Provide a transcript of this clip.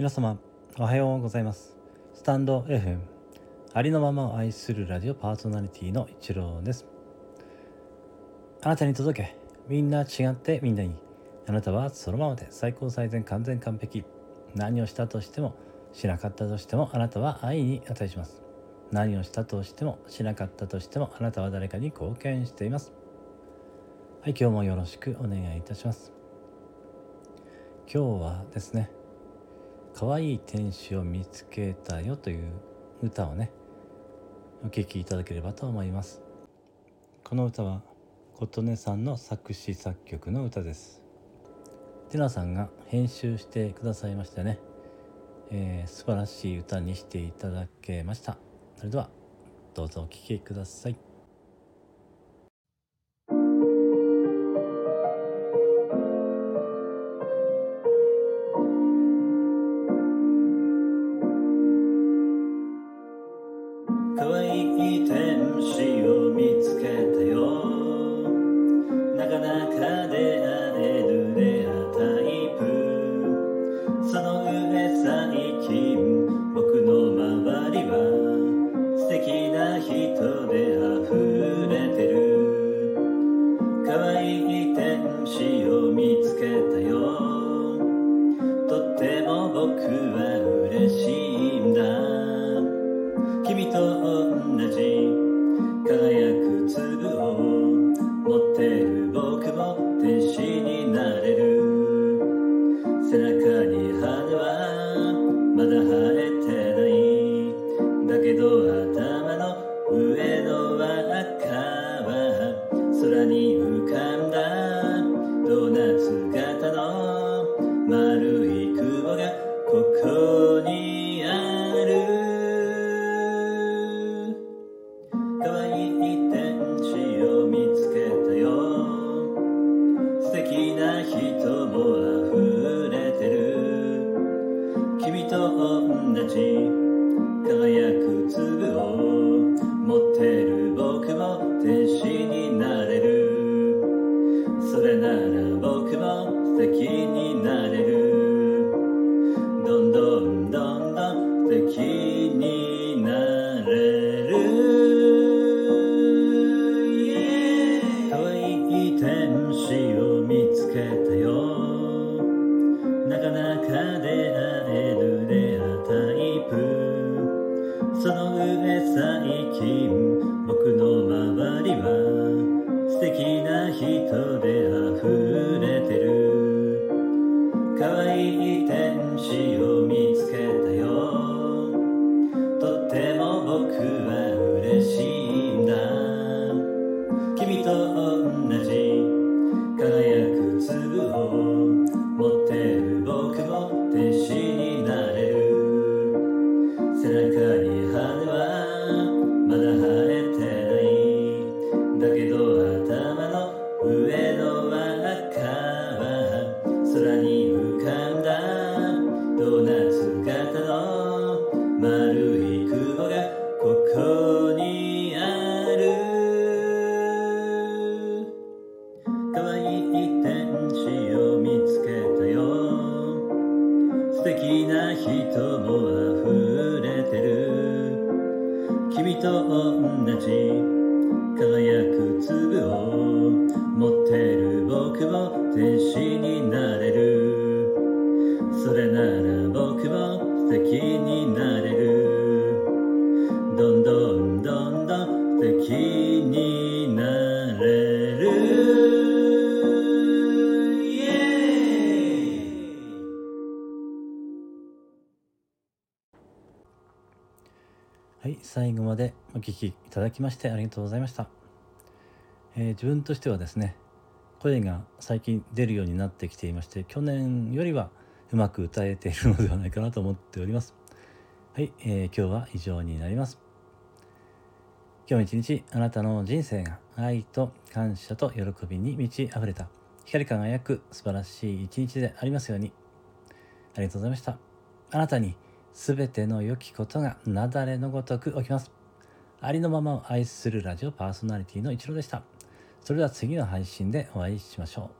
皆様おはようございます。スタンド FM ありのままを愛するラジオパーソナリティの一郎です。あなたに届けみんな違ってみんないいあなたはそのままで最高最善完全完璧。何をしたとしてもしなかったとしてもあなたは愛に値します。何をしたとしてもしなかったとしてもあなたは誰かに貢献しています。はい今日もよろしくお願いいたします。今日はですね可愛い天使を見つけたよという歌をねお聴きいただければと思います。この歌は琴音さんの作詞作曲の歌です。テナさんが編集してくださいましてね、えー、素晴らしい歌にしていただけました。それではどうぞお聴きください。可愛い天使を見つけたよ。なかなか出会えるレアタイプ。その上最近僕の周りは素敵な人で。最上の輪っかは空に浮かんだ。ドーナツ型の丸い雲がここにある。可愛い天使を見つけたよ。素敵な人も溢れてる。君と同じ。輝く粒をになれる。どんどんどんどん敵になれる。Yeah はい最後までお聞きいただきましてありがとうございました、えー自分としてはですね声が最近出るようになってきていまして去年よりはうまく歌えているのではないかなと思っております。はい、えー今日は以上になります。今日一日あなたの人生が愛と感謝と喜びに満ち溢れた。光り輝く素晴らしい一日でありますように。ありがとうございました。あなたにすべての良きことが雪崩のごとく起きます。ありのままを愛するラジオパーソナリティの一郎でした。それでは次の配信でお会いしましょう。